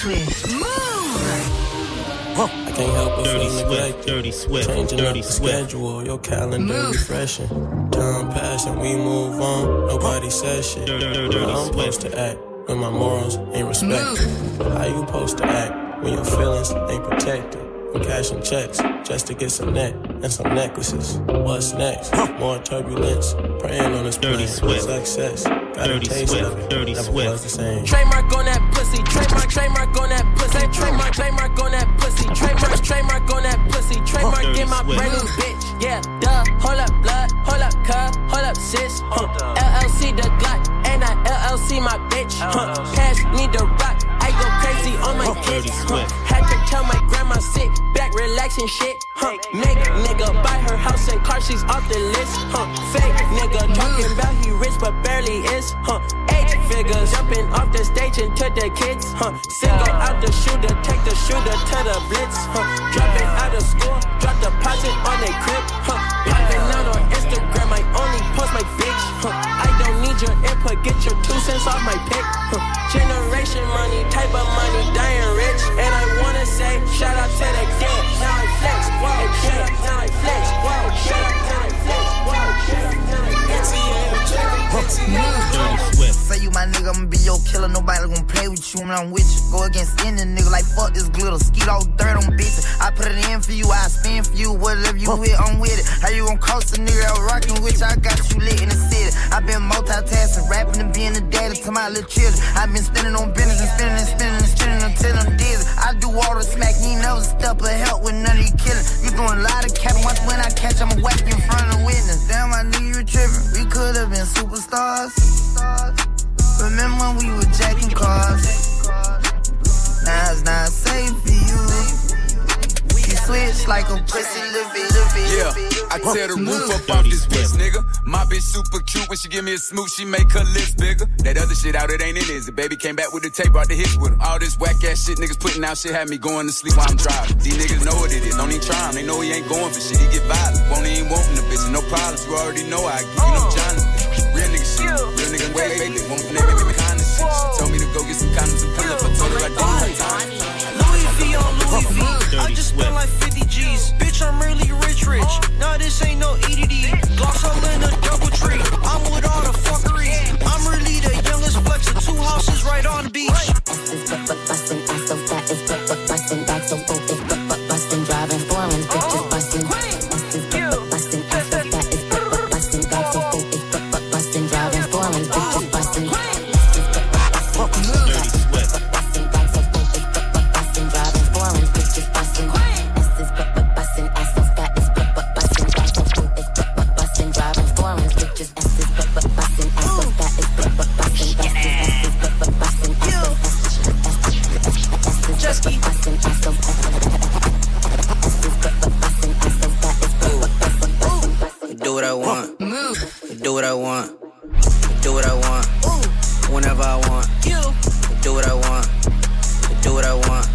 Swift. Move! I can't help but Dirty feel Swift, neglected. Dirty Swift, Changing Dirty up the Swift. schedule, your calendar Move. refreshing. Time passing, we move on. Nobody says shit. Dirty, dirty, How I'm supposed to act when my morals ain't respected. How you supposed to act when your feelings ain't protected? I'm cashing checks just to get some neck and some necklaces. What's next? More turbulence. Praying on this Dirty plane. Swift. Success. Got Dirty a Swift. Dirty Never Swift. the same. Trademark on that pussy, trademark, trademark on that pussy, trademark, trademark on that pussy, trademark, trademark on that pussy, trademark Dirty in my Swift. brand new bitch. Yeah, duh, hold up, blood, hold up, cuz, hold up, sis. Uh, LLC the Glock, and I LLC my bitch. Huh, pass me the rock, I go crazy on my Dirty kids. Huh, Swift. had to tell my grandma sick, back relaxing shit. Huh, make nigga buy her house and car, she's off the list. Huh, fake nigga talking about he rich but barely is. Huh, eight figures jumping off the stage and into the kids. Huh, single out the shooter, take the shooter to the blitz. Huh, dropping out of school, get your two cents off my pick. Huh, generation money, type of money, dying rich. And I wanna say, shout out to the dead. Now I flex, whoa, shit. Now I flex, whoa, shit. Now I flex, whoa, shit. Dirty Swift. Say you my nigga, I'ma be your killer. Nobody gonna play with you when I'm with you. Go against any nigga like fuck this glitter. Skeet all dirt on bitches. I put it in for you, I spin for you. Whatever you with, I'm with it. How you gon' coast a nigga out rockin' with you? I got my little children. i been standing on like a pussy, little bit, little bit. Yeah, I tear the roof up Dirty off this Swift. bitch, nigga. My bitch super cute when she give me a smooch, she make her lips bigger. That other shit out, it ain't in it. The baby came back with the tape, brought the hits with him. All this whack ass shit niggas putting out shit had me going to sleep while I'm driving. These niggas know what it is, don't even try him. They know he ain't going for shit, he get violent. Won't even wantin' the bitch, no problems. You already know I give you no Johnny. Real nigga shit, real nigga way, way, they won't Do what I want, Move. do what I want, do what I want, whenever I want. you, Do what I want, do what I want,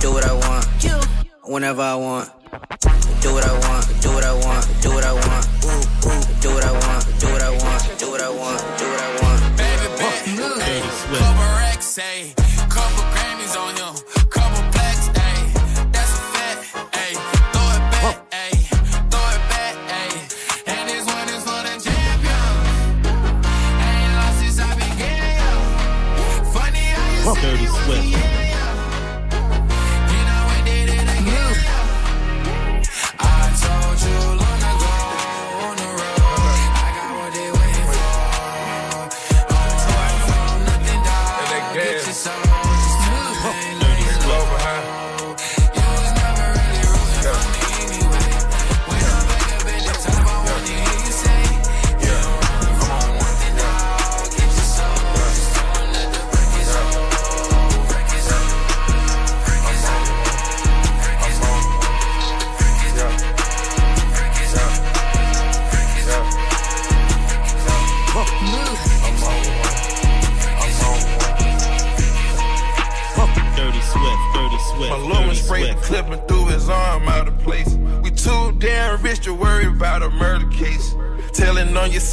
do what I want, whenever I want. Do what I want, do what I want, do what I want. Ooh, ooh, do what I want, do what I want, do what I want, do what I want. Baby, bitch. Move. Dirty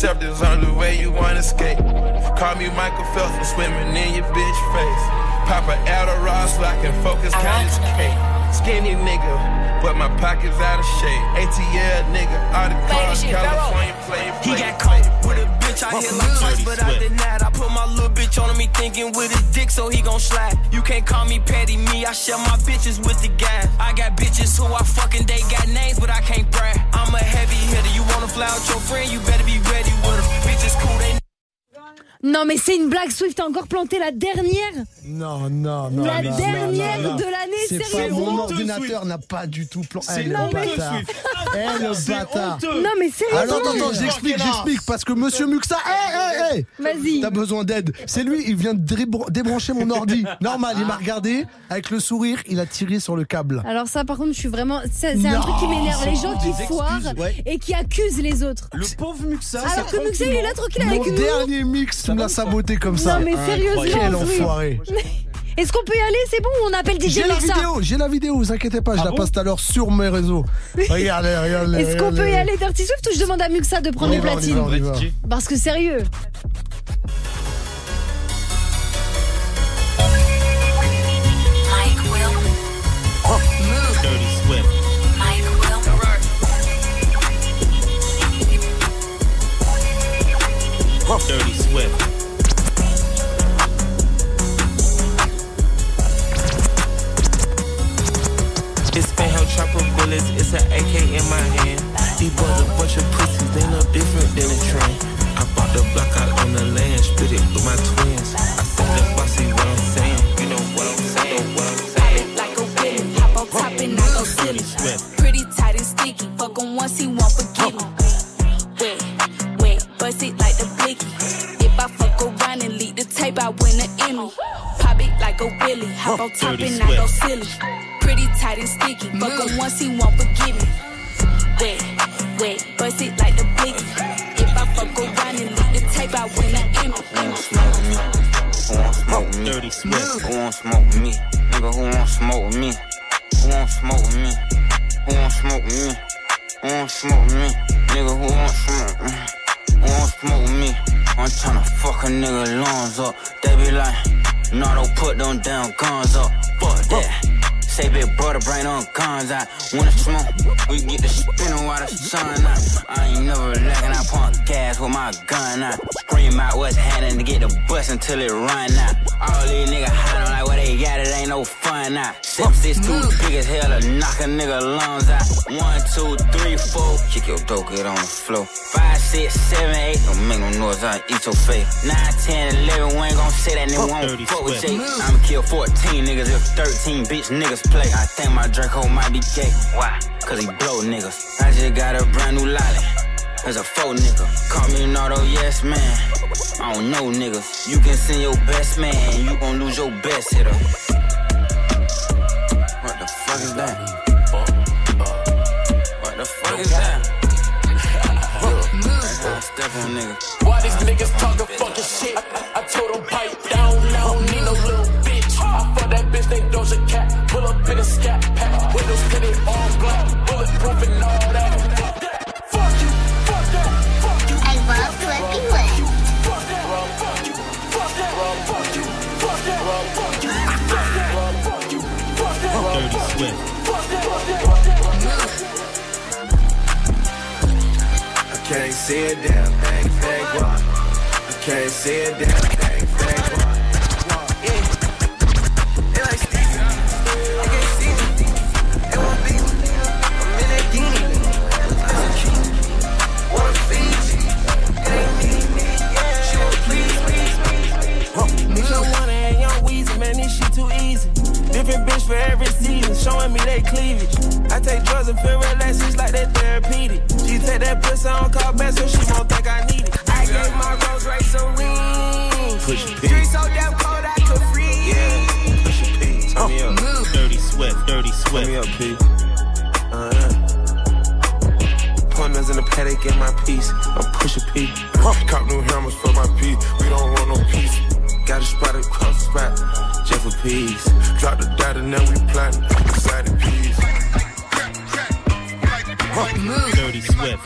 Telling on yourself there's only way you wanna escape. Call me Michael Phelps, I'm swimming in your bitch face. Pop a Adderall so I can focus, concentrate. Skinny nigga, but my pockets out of shape. ATL nigga, all the cars, California play. He got caught with a bitch I hit like twice, but I did not. I put my little bitch on him, he thinking with his dick, so he gon' slide. You can't call me petty, me. I share my bitches with the guys. I got bitches who I fucking they got names, but I can't brag. I'm a heavy hitter. You wanna fly out your friend, you better Non, mais c'est une blague. Swift a encore planté la dernière. Non, non, non. La non, dernière non, non. de l'année, C'est pas sérieusement. mon ordinateur n'a pas du tout plan. C'est Eh, le bâtard. Swift. Eh, le C'est bâtard. honteux. Non, mais sérieusement. Alors, attends, attends, j'explique, j'explique, parce que monsieur Muxa, hé, hé, hé, Vas-y. T'as besoin d'aide. C'est lui, il vient de débr- débrancher mon ordi. Normal, il m'a regardé, avec le sourire, il a tiré sur le câble. Alors ça, par contre, je suis vraiment... C'est un truc qui m'énerve. Les gens qui foirent ouais. et qui accusent les autres. Le pauvre Muxa. Alors que Muxa, il est là tranquille avec nous. dernier mix, me l'as saboté comme ça. Non, mais sérieusement, Quel enfoiré. Est-ce qu'on peut y aller? C'est bon On appelle DJ J'ai la vidéo, j'ai la vidéo, vous inquiétez pas, je Ah la bon passe tout à l'heure sur mes réseaux. Regardez, regardez. Est-ce qu'on peut y aller Dirty Swift ou je demande à Muxa de prendre les platines? Parce que sérieux. Different than train. I bought the block out on the land, split it with my twins. I said the bossy what I'm saying, you know what I'm saying, what I'm saying. Like a willy, hop on top and I go silly. Pretty tight and sticky, fuck him once he won't forgive me. Wet, wet, bust it like the blicky. If I fuck around and leak the tape, I win an Emmy. Pop it like a willy, hop on top and I go silly. Pretty tight and sticky, fuck him once he won't forgive me. Wet, wet, bust it like the blicky. If I fuck around and leak the tape, I win an Emmy. Who want smoke me? Dirty Swift. Who want smoke me? Nigga, who want smoke me? Who want smoke me? Who want smoke me? Who want smoke me? Nigga, who want smoke me? Who want smoke me? I'm tryna fuck a nigga lungs up. They be like, nah, don't put them damn guns up. Fuck that. Say big brother, bring on guns out. Wanna smoke? We get the spinning while the sun out. I ain't never lacking, I pump gas with my gun out. Scream out what's happening to get the bus until it run out. All these niggas hiding like what it ain't no fun out. Sip six too big as hell to knock a nigga lungs out. One, two, three, four. Kick your dope, get on the floor. Five, six, seven, eight. Don't make no noise, I eat your face. Nine, ten, eleven, we ain't gon' say that nigga won't fuck with. Jake. I'ma kill 14 niggas if 13 bitch niggas play. I think my Draco might be gay. Why? Cause he blow niggas. I just got a brand new lolly. There's a faux nigga. Call me Nardo, yes man. I don't know niggas. You can send your best man, you gon' lose your best hitter. That. I can't see a damn thing, fake guap. I can't see a damn I take drugs and feel relaxed, it's like they therapeutic. She take that pussy on call back so she won't think I need it. I gave my Rolls Royce a ring. Push. Street so damn cold I could freeze. Yeah. Push a P. Turn me up. Dirty Swift. Dirty Swift. Turn me up, P. Uh-huh. In the paddock, get my piece. I'm push a P. Cop new hammers for my P. We don't want no peace. Got a spot across the spot, just for peace. Drop the dot and then we plotting. Excited peas. Dirty Swift.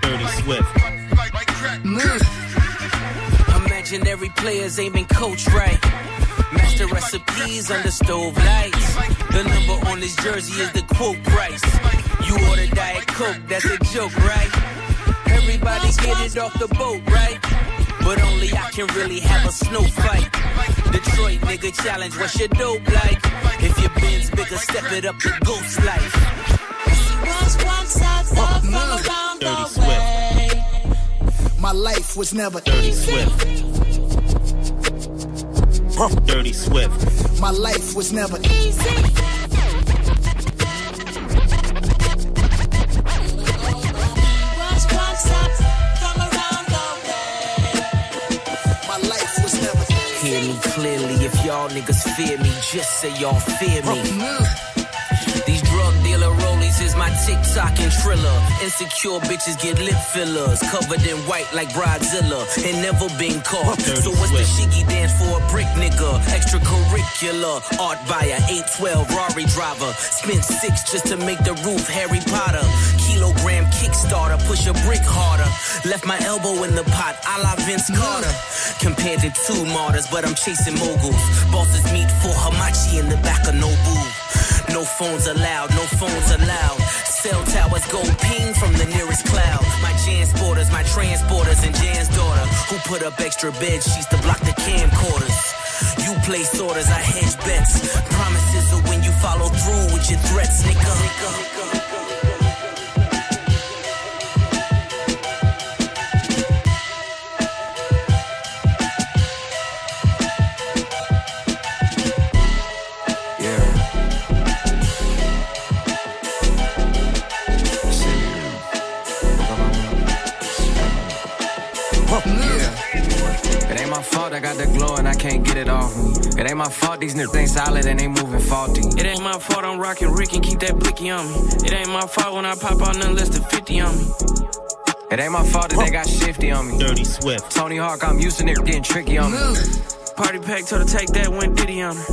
Dirty Swift. I'm Imaginary players ain't been coached right. Master recipes under stove lights. The number on this jersey is the quote price. You order Diet Coke, that's a joke, right? Everybody get it off the boat, right? But only I can really have a snow fight. Detroit nigga challenge, what's your dope like? If your bin's bigger, step it up to ghost life. Dirty Swift. My life was never Dirty Swift. Dirty Swift. My life was never easy. Hear me clearly, if y'all niggas fear me, just say y'all fear me. These drug dealer rollies is my TikTok and Triller. Insecure bitches get lip fillers, covered in white like Bridezilla, and never been caught. So what's the shiggy dance for a brick nigga? Extracurricular, art buyer, 812 Rari driver. Spent six just to make the roof Harry Potter. Kilogram Kickstarter, push a brick harder. Left my elbow in the pot, a la Vince Carter. Compared to two martyrs, but I'm chasing moguls. Bosses meet for Hamachi in the back of Nobu. No phones allowed, no phones allowed. Cell towers go ping from the nearest cloud. My transporters, my transporters, and Jan's daughter, who put up extra bed sheets to block the camcorders. You place orders, I hedge bets. Promises are when you follow through with your threats, nigga. Yeah. I can't get it off me. It ain't my fault these niggas ain't solid and they moving faulty. It ain't my fault I'm rocking Rick and keep that blicky on me. It ain't my fault when I pop out nothing less than 50 on me. It ain't my fault that they got shifty on me. Dirty Swift. Tony Hawk, I'm used to niggas getting tricky on me. Party pack told her take that, went Diddy on her.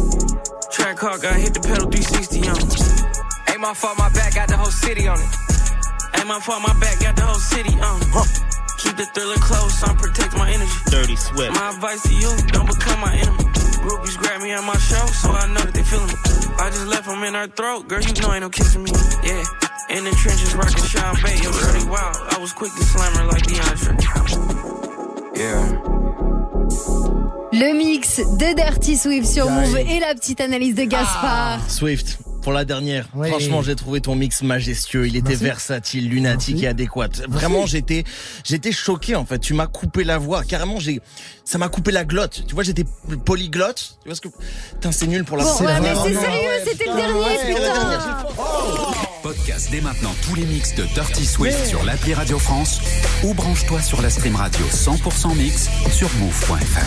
Track hawk, I hit the pedal 360 on her. Ain't my fault my back got the whole city on it. Ain't my fault my back got the whole city on it. Keep the thriller close, I'm protect my energy. Dirty Swift. My advice to you, don't become my enemy. Groupies grab me at my show, so I know that they feeling me. I just left them in her throat, girl, you know ain't no kissing me. Yeah, in the trenches, rockin' Sean Bay, yo, shorty wild. I was quick to slam her like DeAndre. Yeah. Le mix de Dirty Swift sur. Move et la petite analyse de Gaspard. Swift, pour la dernière. Oui. Franchement, j'ai trouvé ton mix majestueux. Il était Merci. versatile, lunatique Merci. et adéquat. Vraiment, j'étais, j'étais choqué, en fait. Tu m'as coupé la voix. Carrément, j'ai, ça m'a coupé la glotte. Tu vois, j'étais polyglotte. Tu vois ce que, putain, c'est nul pour la Bon, C'est ouais, la mais c'est Oh sérieux, ouais, c'était le dernier, ouais, c'était la putain. dernière. Podcast dès maintenant tous les mix de Dirty Swift sur l'appli Radio France ou branche-toi sur la stream radio 100% mix sur move.fr.